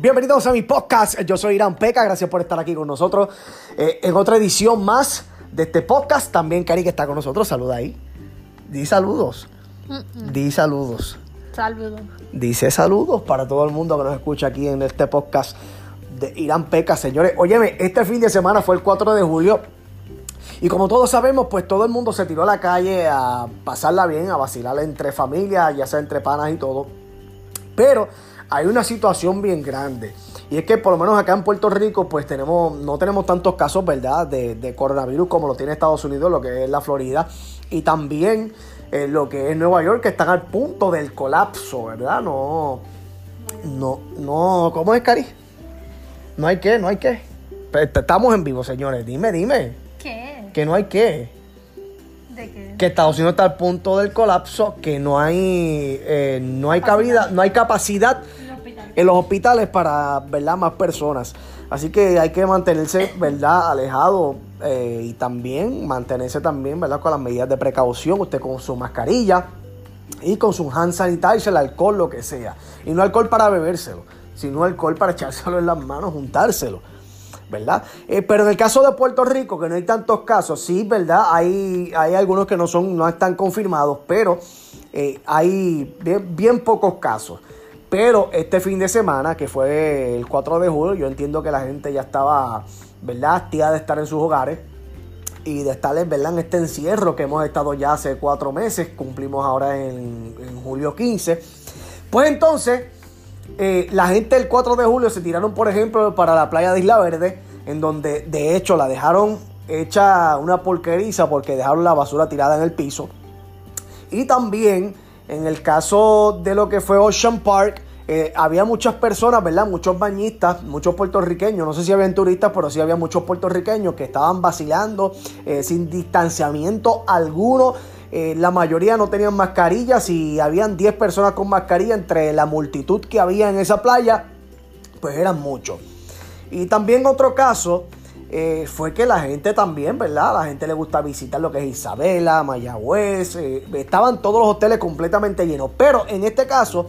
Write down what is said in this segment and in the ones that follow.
Bienvenidos a mi podcast. Yo soy Irán Peca. Gracias por estar aquí con nosotros eh, en otra edición más de este podcast. También Cari que está con nosotros. Saluda ahí. Di saludos. Di saludos. Saludos. Dice saludos para todo el mundo que nos escucha aquí en este podcast de Irán Peca, señores. Óyeme, este fin de semana fue el 4 de julio. Y como todos sabemos, pues todo el mundo se tiró a la calle a pasarla bien, a vacilar entre familias, ya sea entre panas y todo. Pero hay una situación bien grande. Y es que por lo menos acá en Puerto Rico, pues tenemos, no tenemos tantos casos, ¿verdad?, de, coronavirus como lo tiene Estados Unidos, lo que es la Florida. Y también eh, lo que es Nueva York, que están al punto del colapso, ¿verdad? No. No, no. ¿Cómo es, Cari? No hay que, no hay que. Estamos en vivo, señores. Dime, dime. ¿Qué? Que no hay que. ¿De qué? Que Estados Unidos está al punto del colapso, que no hay, eh, no hay cabida, no hay capacidad en los hospitales para, ¿verdad? Más personas. Así que hay que mantenerse, ¿verdad? Alejado eh, y también mantenerse también, ¿verdad? Con las medidas de precaución, usted con su mascarilla y con su hand sanitizer, el alcohol, lo que sea. Y no alcohol para bebérselo, sino alcohol para echárselo en las manos, juntárselo. ¿Verdad? Eh, pero en el caso de Puerto Rico, que no hay tantos casos, sí, ¿verdad? Hay, hay algunos que no son, no están confirmados, pero eh, hay bien, pocos casos. Pero este fin de semana, que fue el 4 de julio, yo entiendo que la gente ya estaba, ¿verdad? Hastía de estar en sus hogares y de estar ¿verdad? en este encierro que hemos estado ya hace cuatro meses, cumplimos ahora en, en julio 15. Pues entonces, eh, la gente el 4 de julio se tiraron, por ejemplo, para la playa de Isla Verde, en donde de hecho la dejaron hecha una porqueriza porque dejaron la basura tirada en el piso. Y también en el caso de lo que fue Ocean Park, eh, había muchas personas, ¿verdad? Muchos bañistas, muchos puertorriqueños, no sé si habían turistas, pero sí había muchos puertorriqueños que estaban vacilando eh, sin distanciamiento alguno. Eh, la mayoría no tenían mascarillas y habían 10 personas con mascarilla entre la multitud que había en esa playa, pues eran muchos. Y también otro caso eh, fue que la gente también, ¿verdad? La gente le gusta visitar lo que es Isabela, Mayagüez, eh, estaban todos los hoteles completamente llenos. Pero en este caso,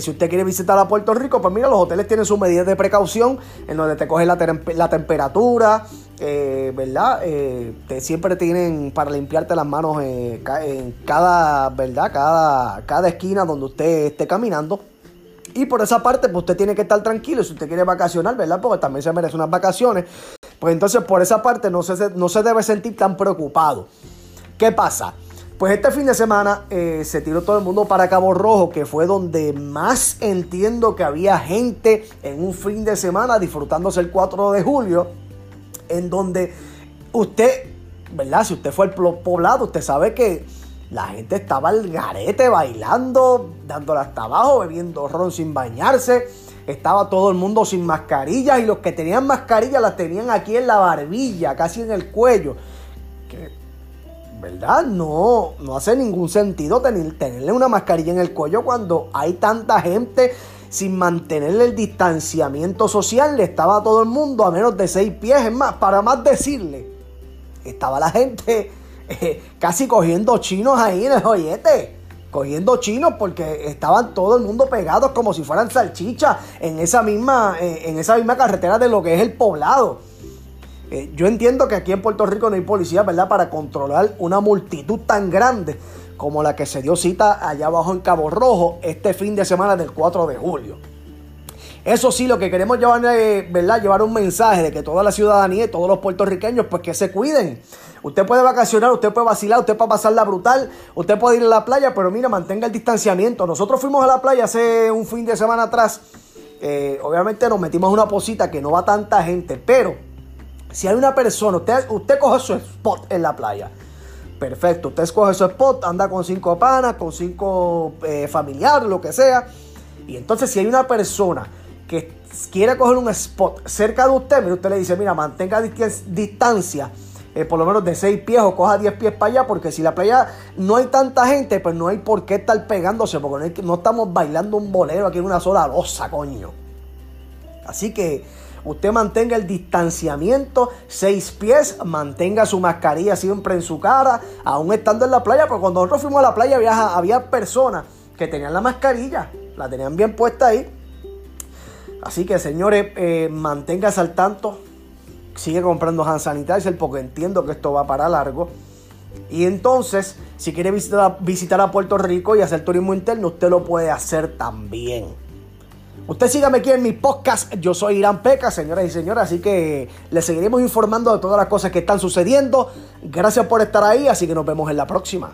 si usted quiere visitar a Puerto Rico, pues mira, los hoteles tienen sus medidas de precaución en donde te cogen la, tem- la temperatura, eh, ¿verdad? Eh, te, siempre tienen para limpiarte las manos eh, ca- en cada, ¿verdad? Cada, cada esquina donde usted esté caminando. Y por esa parte, pues usted tiene que estar tranquilo si usted quiere vacacionar, ¿verdad? Porque también se merece unas vacaciones. Pues entonces por esa parte no se, no se debe sentir tan preocupado. ¿Qué pasa? Pues este fin de semana eh, se tiró todo el mundo para Cabo Rojo, que fue donde más entiendo que había gente en un fin de semana disfrutándose el 4 de julio, en donde usted, ¿verdad? Si usted fue al poblado, usted sabe que la gente estaba al garete bailando, dándole hasta abajo, bebiendo ron sin bañarse. Estaba todo el mundo sin mascarillas y los que tenían mascarillas las tenían aquí en la barbilla, casi en el cuello. ¿Verdad? No, no hace ningún sentido tener, tenerle una mascarilla en el cuello cuando hay tanta gente sin mantenerle el distanciamiento social. Le estaba todo el mundo a menos de seis pies. Es más, para más decirle, estaba la gente eh, casi cogiendo chinos ahí en el joyete. Cogiendo chinos porque estaban todo el mundo pegados como si fueran salchichas en esa misma, eh, en esa misma carretera de lo que es el poblado. Eh, yo entiendo que aquí en Puerto Rico no hay policía, ¿verdad? Para controlar una multitud tan grande como la que se dio cita allá abajo en Cabo Rojo este fin de semana del 4 de julio. Eso sí, lo que queremos llevar, eh, ¿verdad? Llevar un mensaje de que toda la ciudadanía y todos los puertorriqueños, pues que se cuiden. Usted puede vacacionar, usted puede vacilar, usted puede pasarla brutal, usted puede ir a la playa, pero mira, mantenga el distanciamiento. Nosotros fuimos a la playa hace un fin de semana atrás. Eh, obviamente nos metimos una posita que no va tanta gente, pero si hay una persona, usted, usted coge su spot en la playa. Perfecto, usted escoge su spot, anda con cinco panas, con cinco eh, familiares, lo que sea. Y entonces si hay una persona que quiere coger un spot cerca de usted, mire, usted le dice, mira, mantenga distan- distancia, eh, por lo menos de 6 pies o coja 10 pies para allá, porque si la playa no hay tanta gente, pues no hay por qué estar pegándose, porque no, no estamos bailando un bolero aquí en una sola losa, coño. Así que usted mantenga el distanciamiento, seis pies, mantenga su mascarilla siempre en su cara, aún estando en la playa, porque cuando nosotros fuimos a la playa había, había personas que tenían la mascarilla, la tenían bien puesta ahí. Así que señores, eh, manténgase al tanto. Sigue comprando hand sanitizer porque entiendo que esto va para largo. Y entonces, si quiere visitar, visitar a Puerto Rico y hacer turismo interno, usted lo puede hacer también. Usted sígame aquí en mi podcast. Yo soy Irán Peca, señoras y señores. Así que les seguiremos informando de todas las cosas que están sucediendo. Gracias por estar ahí. Así que nos vemos en la próxima.